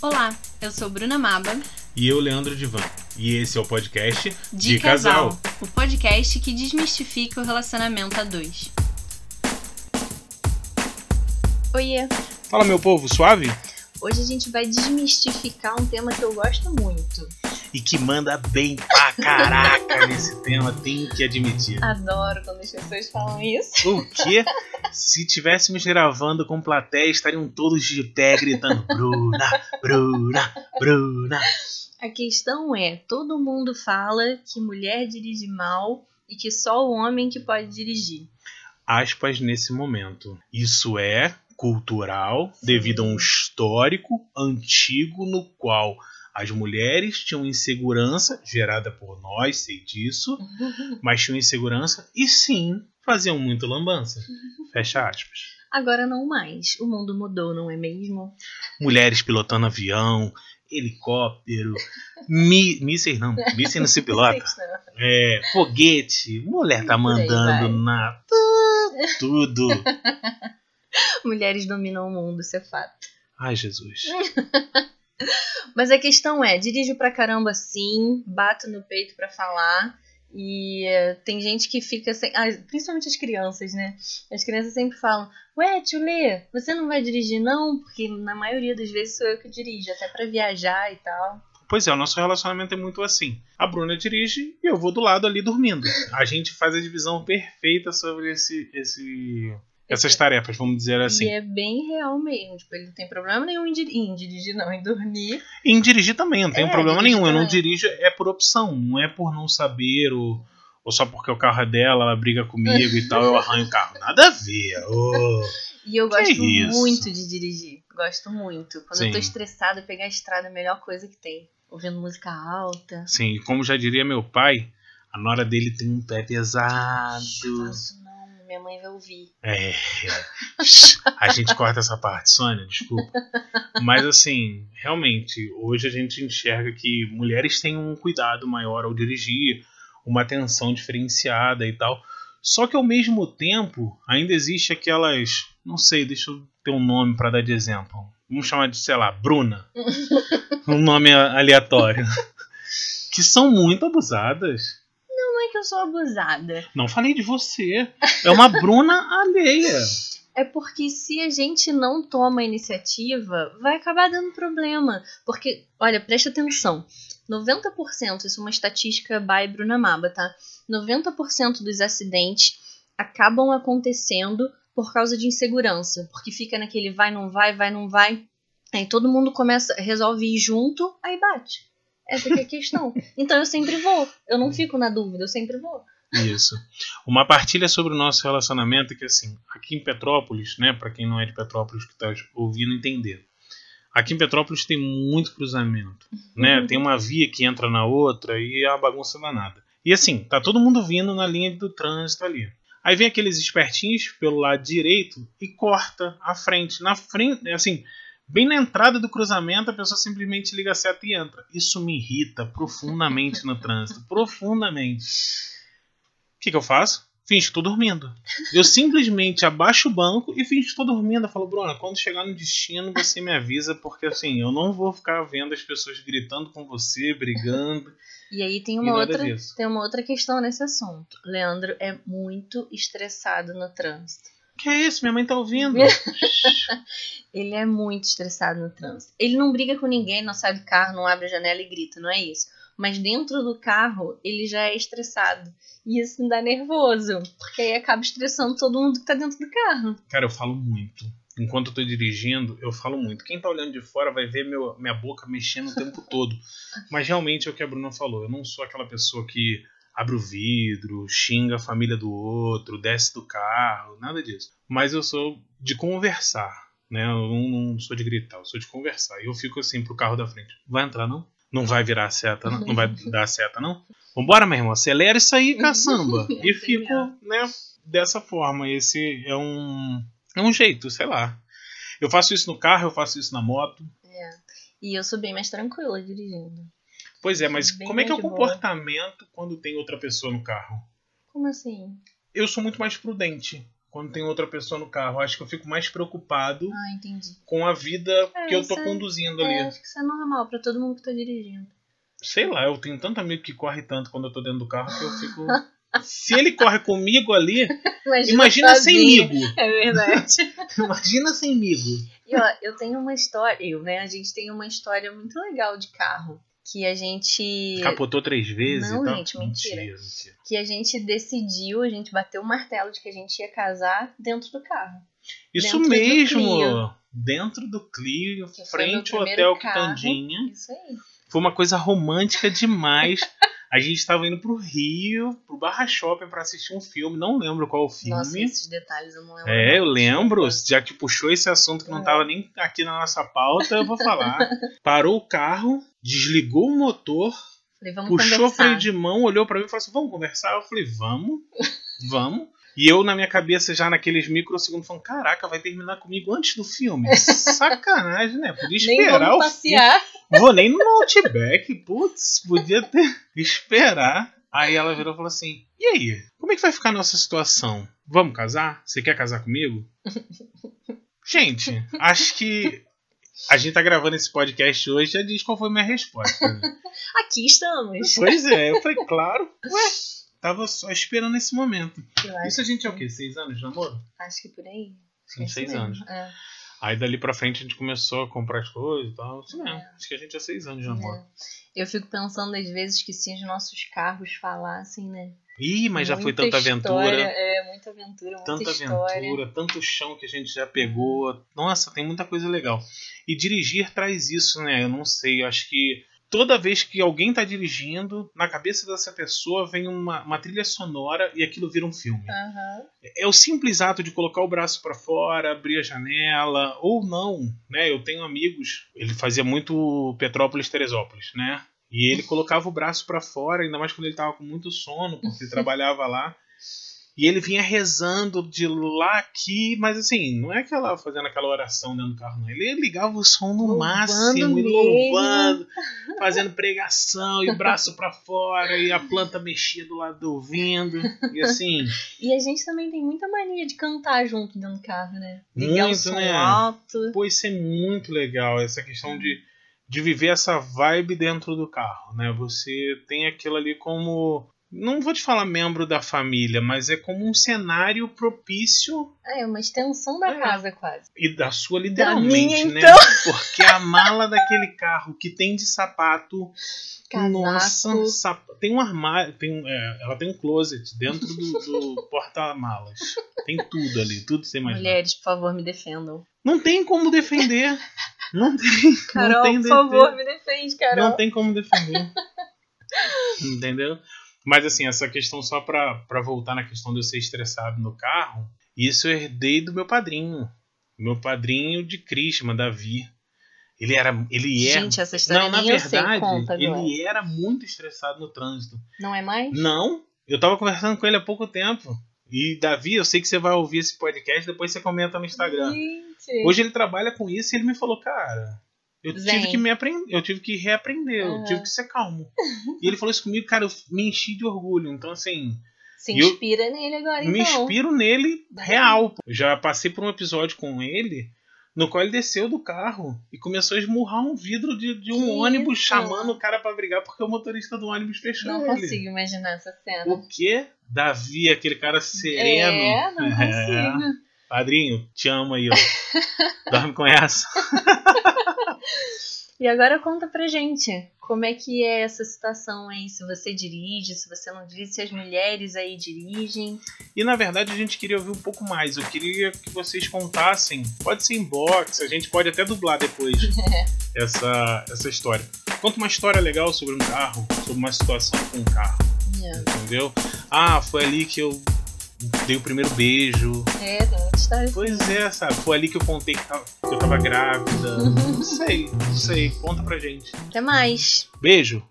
Olá, eu sou Bruna Maba. E eu, Leandro Divan. E esse é o podcast De, de casal, casal, o podcast que desmistifica o relacionamento a dois. Oiê! Fala, meu povo, suave? Hoje a gente vai desmistificar um tema que eu gosto muito. E que manda bem pra caraca nesse tema, tenho que admitir. Adoro quando as pessoas falam isso. O quê? Se tivéssemos gravando com plateia, estariam todos de pé gritando: Bruna, Bruna, Bruna. A questão é: todo mundo fala que mulher dirige mal e que só o homem que pode dirigir. Aspas nesse momento. Isso é cultural devido a um histórico antigo no qual as mulheres tinham insegurança, gerada por nós, sei disso, mas tinham insegurança e sim faziam muito lambança. Fecha aspas. Agora não mais. O mundo mudou, não é mesmo? Mulheres pilotando avião, helicóptero, mi mísseis não, mísseis não se pilota. É, foguete, mulher tá mandando na tudo. Mulheres dominam o mundo, isso é fato. Ai, Jesus. Mas a questão é, dirijo pra caramba sim, bato no peito para falar. E tem gente que fica sem. Ah, principalmente as crianças, né? As crianças sempre falam: Ué, tio Lê, você não vai dirigir não? Porque na maioria das vezes sou eu que dirijo, até para viajar e tal. Pois é, o nosso relacionamento é muito assim. A Bruna dirige e eu vou do lado ali dormindo. A gente faz a divisão perfeita sobre esse, esse essas tarefas, vamos dizer assim. E é bem real mesmo. Tipo, ele não tem problema nenhum em, dir em dirigir, não, em dormir. Em dirigir também, não tem é, problema nenhum. Também. Eu não dirijo é por opção, não é por não saber ou, ou só porque o carro é dela, ela briga comigo e tal, eu arranho o carro. Nada a ver. Oh. E eu gosto muito de dirigir. Gosto muito. Quando Sim. eu tô estressada, pegar a estrada é a melhor coisa que tem. Ouvindo música alta. Sim, como já diria meu pai, a nora dele tem um pé pesado. Faço minha mãe vai ouvir. É. A gente corta essa parte, Sônia, desculpa. Mas assim, realmente, hoje a gente enxerga que mulheres têm um cuidado maior ao dirigir, uma atenção diferenciada e tal. Só que ao mesmo tempo, ainda existe aquelas. Não sei, deixa eu ter um nome para dar de exemplo. Vamos chamar de, sei lá, Bruna. um nome aleatório. que são muito abusadas que eu sou abusada. Não falei de você. É uma Bruna alheia. É porque se a gente não toma a iniciativa, vai acabar dando problema. Porque, olha, presta atenção. 90%, isso é uma estatística by Bruna Maba, tá? 90% dos acidentes acabam acontecendo por causa de insegurança. Porque fica naquele vai, não vai, vai, não vai. Aí todo mundo começa, resolve ir junto, aí bate. Essa é a questão. Então eu sempre vou. Eu não fico na dúvida, eu sempre vou. Isso. Uma partilha sobre o nosso relacionamento que assim, aqui em Petrópolis, né, para quem não é de Petrópolis que está ouvindo entender. Aqui em Petrópolis tem muito cruzamento, né? Uhum. Tem uma via que entra na outra e é uma bagunça danada. E assim, tá todo mundo vindo na linha do trânsito ali. Aí vem aqueles espertinhos pelo lado direito e corta a frente. Na frente, assim, Bem na entrada do cruzamento, a pessoa simplesmente liga a seta e entra. Isso me irrita profundamente no trânsito. Profundamente. O que, que eu faço? Finge que estou dormindo. Eu simplesmente abaixo o banco e finge que estou dormindo. Eu falo, Bruna, quando chegar no destino, você me avisa, porque assim, eu não vou ficar vendo as pessoas gritando com você, brigando. E aí tem uma, outra, tem uma outra questão nesse assunto. Leandro é muito estressado no trânsito. Que é isso? Minha mãe tá ouvindo. ele é muito estressado no trânsito. Ele não briga com ninguém, não sai do carro, não abre a janela e grita, não é isso. Mas dentro do carro, ele já é estressado. E isso me dá nervoso, porque aí acaba estressando todo mundo que tá dentro do carro. Cara, eu falo muito. Enquanto eu tô dirigindo, eu falo muito. Quem tá olhando de fora vai ver meu, minha boca mexendo o tempo todo. Mas realmente é o que a Bruna falou. Eu não sou aquela pessoa que abre o vidro, xinga a família do outro, desce do carro, nada disso. Mas eu sou de conversar, né? Eu não, não sou de gritar, eu sou de conversar. E eu fico assim pro carro da frente. Vai entrar não? Não vai virar a seta, não? Não vai dar a seta, não? Vambora, meu irmão, acelera isso aí, caçamba. e fico, né, dessa forma. Esse é um, é um jeito, sei lá. Eu faço isso no carro, eu faço isso na moto. É. E eu sou bem mais tranquila dirigindo. Pois é, mas Bem como é que é o comportamento boa. quando tem outra pessoa no carro? Como assim? Eu sou muito mais prudente. quando tem outra pessoa no carro. Acho que eu fico mais preocupado Ah, entendi. com a vida É, que eu tô é- conduzindo É, ali. acho que isso é normal pra todo mundo que tá dirigindo. Sei lá, eu tenho tanto amigo que corre tanto quando eu tô dentro do carro que eu fico. Se ele corre comigo ali, imagina sem sozinho. migo. É verdade. Imagina sem migo. E ó, eu tenho uma história, eu, né? A gente tem uma história muito legal de carro. Que a gente. Capotou três vezes Não, e tal. gente, mentira. mentira, mentira. Que a gente decidiu, a gente bateu o martelo de que a gente ia casar dentro do carro. Isso Dentro do mesmo. Clio. Dentro do Clio, Que frente ao Hotel carro. Quitandinha. Isso aí. Foi uma coisa romântica demais. A gente estava indo pro Rio, pro Barra Shopping pra assistir um filme. Não lembro qual o filme. Nossa, esses detalhes eu não lembro. É, eu lembro. Já que puxou esse assunto que não estava nem aqui na nossa pauta, eu vou falar. Parou o carro, desligou o motor, Falei, puxou o freio de mão, olhou pra mim e falou assim: Vamos conversar? Eu falei: Vamos, vamos. E eu, na minha cabeça, já naqueles microsegundos, falando: Caraca, vai terminar comigo antes do filme. Sacanagem, né? Podia Nem esperar vamos o filme. passear. Vou nem no Outback, putz, podia ter esperar. Aí ela virou e falou assim: E aí? Como é que vai ficar a nossa situação? Vamos casar? Você quer casar comigo? Gente, acho que a gente tá gravando esse podcast hoje já diz qual foi a minha resposta. né? Aqui estamos. pois é, eu falei, claro, ué, tava só esperando esse momento. Isso a gente é o quê? Seis anos de namoro? acho que por aí. Isso seis anos. É, Aí dali pra frente a gente começou a comprar as coisas e tal. Isso mesmo. É. Acho que a gente é seis anos de namoro. é. Eu fico pensando às vezes que se os nossos carros falassem, né? Ih, mas já foi Muita tanta aventura. história, É, muita aventura, muita tanta história. aventura, tanto chão que a gente já pegou. Nossa, tem muita coisa legal. E dirigir traz isso, né? Eu não sei, eu acho que toda vez que alguém tá dirigindo, na cabeça dessa pessoa vem uma, uma trilha sonora e aquilo vira um filme. Aham. É o simples ato de colocar o braço para fora, abrir a janela, ou não, né? Eu tenho amigos, ele fazia muito Petrópolis, Teresópolis, né? E ele colocava o braço para fora, ainda mais quando ele tava com muito sono, porque ele trabalhava lá. E ele vinha rezando de lá aqui, mas assim, não é aquela fazendo aquela oração dentro do carro, não. Ele ligava o som no Louvando máximo, e louvando, fazendo pregação, e o braço para fora, e a planta mexia do lado ouvindo. E assim, E a gente também tem muita mania de cantar junto dentro do carro, né? Ligar o Muito, som né? alto. Pô, isso é muito legal, essa questão de, de viver essa vibe dentro do carro, né? Você tem aquilo ali como. Não vou te falar membro da família, mas é como um cenário propício É, uma extensão da É. casa quase. e da sua Da literalmente, minha, né? então. Porque a mala daquele carro que tem de sapato. Casaco. Nossa, sap- tem um armário, tem, um- é, ela tem um closet dentro do, do porta-malas. Tem tudo ali, tudo você imagina. Mulheres, por favor, me defendam. Não tem como defender. Não tem. Carol, não tem por favor, me defende, Carol. Não tem como defender. Entendeu? Mas assim, essa questão só pra, pra voltar na questão de eu ser estressado no carro, isso eu herdei do meu padrinho. Meu padrinho de Krishma, Davi. Ele era. Ele é. Gente, essa história Não, na eu sei, verdade, conta ele era muito estressado no trânsito. Não é mais? Não, eu tava conversando com ele há pouco tempo. E, Davi, eu sei que você vai ouvir esse podcast, depois você comenta no Instagram. Gente. Hoje ele trabalha com isso e ele me falou, cara, eu Zen. tive que me aprender, eu tive que reaprender, eu Uhum. tive que ser calmo. e ele falou isso comigo, cara, eu me enchi de orgulho. Então, assim, Se eu- inspira nele agora, me então. inspiro nele real. Eu já passei por um episódio com ele no qual ele desceu do carro e começou a esmurrar um vidro de, de um Que ônibus, isso? chamando o cara pra brigar porque o motorista do ônibus fechou Não ele. consigo imaginar essa cena. O quê? Davi, aquele cara sereno. É, não É. consigo. Padrinho, te amo aí, ó. Dorme com essa. E agora conta pra gente, como é que é essa situação aí? Se você dirige, se você não dirige, se as mulheres aí dirigem. E na verdade a gente queria ouvir um pouco mais. Eu queria que vocês contassem. Pode ser inbox, a gente pode até dublar depois essa, essa história. Conta uma história legal sobre um carro, sobre uma situação com um carro, É, entendeu? Ah, foi ali que eu dei o primeiro beijo. É, muita história. Pois é, sabe? Foi ali que eu contei que tava- que eu tava grávida. Não sei, não sei. Conta pra gente. Até mais. Beijo!